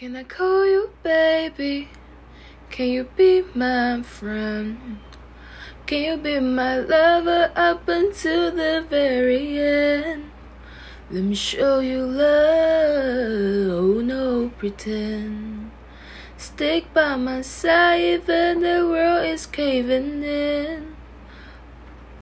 Can I call you baby? Can you be my friend? Can you be my lover up until the very end? Let me show you love, oh no pretend. Stick by my side even the world is caving in.